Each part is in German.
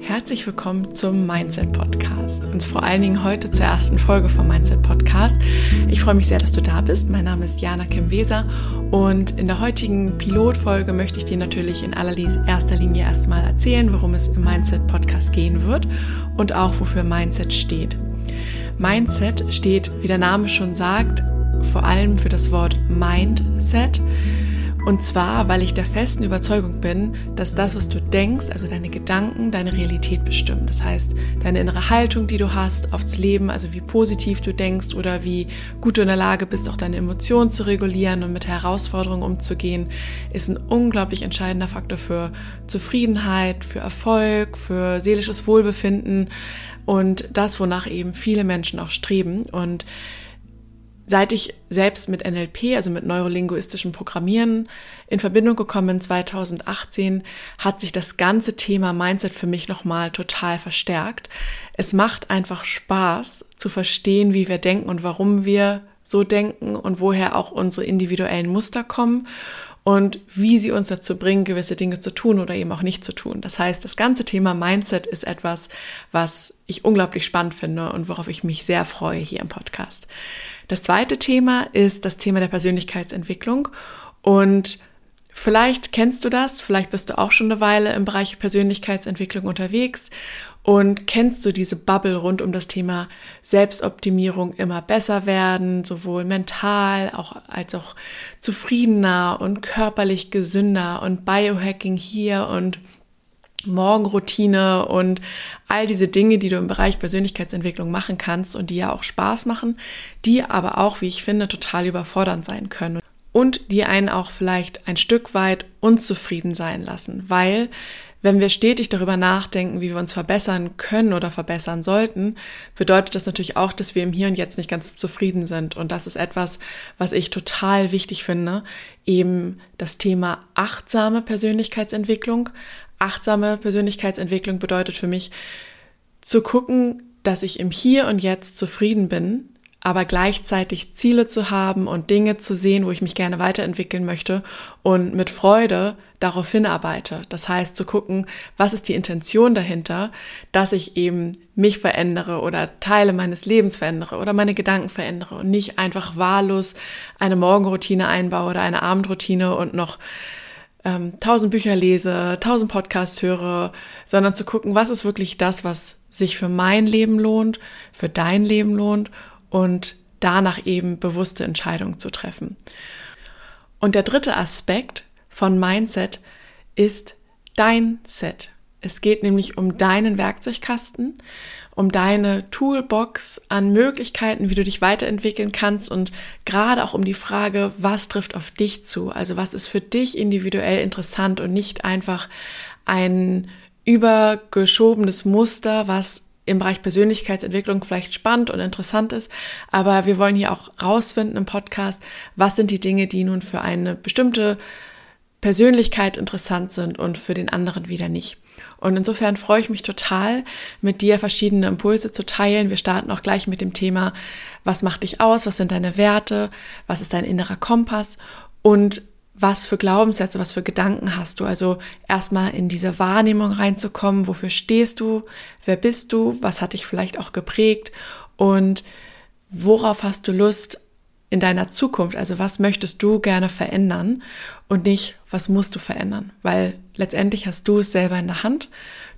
Herzlich willkommen zum Mindset Podcast und vor allen Dingen heute zur ersten Folge vom Mindset Podcast. Ich freue mich sehr, dass du da bist. Mein Name ist Jana Kim Weser und in der heutigen Pilotfolge möchte ich dir natürlich in allererster Linie erstmal erzählen, worum es im Mindset Podcast gehen wird und auch wofür Mindset steht. Mindset steht, wie der Name schon sagt, vor allem für das Wort Mindset. Und zwar, weil ich der festen Überzeugung bin, dass das, was du denkst, also deine Gedanken, deine Realität bestimmen. Das heißt, deine innere Haltung, die du hast aufs Leben, also wie positiv du denkst oder wie gut du in der Lage bist, auch deine Emotionen zu regulieren und mit Herausforderungen umzugehen, ist ein unglaublich entscheidender Faktor für Zufriedenheit, für Erfolg, für seelisches Wohlbefinden und das, wonach eben viele Menschen auch streben. Und Seit ich selbst mit NLP, also mit neurolinguistischem Programmieren, in Verbindung gekommen bin 2018, hat sich das ganze Thema Mindset für mich nochmal total verstärkt. Es macht einfach Spaß zu verstehen, wie wir denken und warum wir so denken und woher auch unsere individuellen Muster kommen und wie sie uns dazu bringen, gewisse Dinge zu tun oder eben auch nicht zu tun. Das heißt, das ganze Thema Mindset ist etwas, was ich unglaublich spannend finde und worauf ich mich sehr freue hier im Podcast. Das zweite Thema ist das Thema der Persönlichkeitsentwicklung und Vielleicht kennst du das, vielleicht bist du auch schon eine Weile im Bereich Persönlichkeitsentwicklung unterwegs. Und kennst du diese Bubble rund um das Thema Selbstoptimierung immer besser werden, sowohl mental auch, als auch zufriedener und körperlich gesünder und Biohacking hier und Morgenroutine und all diese Dinge, die du im Bereich Persönlichkeitsentwicklung machen kannst und die ja auch Spaß machen, die aber auch, wie ich finde, total überfordernd sein können und die einen auch vielleicht ein Stück weit unzufrieden sein lassen, weil wenn wir stetig darüber nachdenken, wie wir uns verbessern können oder verbessern sollten, bedeutet das natürlich auch, dass wir im Hier und Jetzt nicht ganz zufrieden sind. Und das ist etwas, was ich total wichtig finde, eben das Thema achtsame Persönlichkeitsentwicklung. Achtsame Persönlichkeitsentwicklung bedeutet für mich zu gucken, dass ich im Hier und Jetzt zufrieden bin, aber gleichzeitig Ziele zu haben und Dinge zu sehen, wo ich mich gerne weiterentwickeln möchte und mit Freude darauf hinarbeite. Das heißt, zu gucken, was ist die Intention dahinter, dass ich eben mich verändere oder Teile meines Lebens verändere oder meine Gedanken verändere und nicht einfach wahllos eine Morgenroutine einbaue oder eine Abendroutine und noch ähm, tausend Bücher lese, tausend Podcasts höre, sondern zu gucken, was ist wirklich das, was sich für mein Leben lohnt, für dein Leben lohnt und danach eben bewusste Entscheidungen zu treffen. Und der dritte Aspekt von Mindset ist dein Set. Es geht nämlich um deinen Werkzeugkasten, um deine Toolbox an Möglichkeiten, wie du dich weiterentwickeln kannst und gerade auch um die Frage, was trifft auf dich zu? Also was ist für dich individuell interessant und nicht einfach ein übergeschobenes Muster, was im Bereich Persönlichkeitsentwicklung vielleicht spannend und interessant ist, aber wir wollen hier auch rausfinden im Podcast, was sind die Dinge, die nun für eine bestimmte Persönlichkeit interessant sind und für den anderen wieder nicht. Und insofern freue ich mich total, mit dir verschiedene Impulse zu teilen. Wir starten auch gleich mit dem Thema, was macht dich aus, was sind deine Werte, was ist dein innerer Kompass und was für Glaubenssätze, was für Gedanken hast du. Also erstmal in diese Wahrnehmung reinzukommen, wofür stehst du, wer bist du, was hat dich vielleicht auch geprägt und worauf hast du Lust in deiner Zukunft, also was möchtest du gerne verändern und nicht, was musst du verändern, weil letztendlich hast du es selber in der Hand.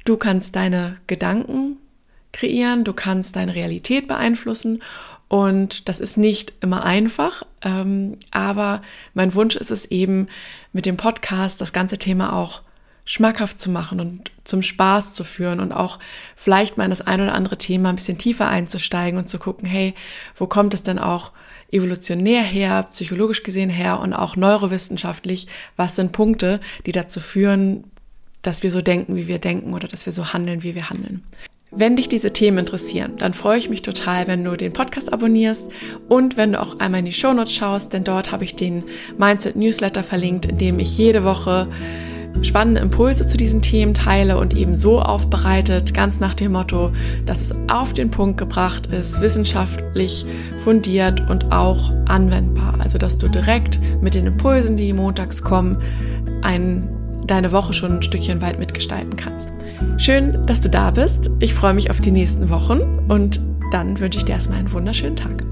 Du kannst deine Gedanken kreieren, du kannst deine Realität beeinflussen und das ist nicht immer einfach, ähm, aber mein Wunsch ist es eben, mit dem Podcast das ganze Thema auch schmackhaft zu machen und zum Spaß zu führen und auch vielleicht mal in das ein oder andere Thema ein bisschen tiefer einzusteigen und zu gucken, hey, wo kommt es denn auch evolutionär her, psychologisch gesehen her und auch neurowissenschaftlich, was sind Punkte, die dazu führen, dass wir so denken, wie wir denken oder dass wir so handeln, wie wir handeln. Wenn dich diese Themen interessieren, dann freue ich mich total, wenn du den Podcast abonnierst und wenn du auch einmal in die Shownotes schaust, denn dort habe ich den Mindset Newsletter verlinkt, in dem ich jede Woche spannende Impulse zu diesen Themen teile und eben so aufbereitet, ganz nach dem Motto, dass es auf den Punkt gebracht ist, wissenschaftlich fundiert und auch anwendbar. Also dass du direkt mit den Impulsen, die montags kommen, einen deine Woche schon ein Stückchen weit mitgestalten kannst. Schön, dass du da bist. Ich freue mich auf die nächsten Wochen und dann wünsche ich dir erstmal einen wunderschönen Tag.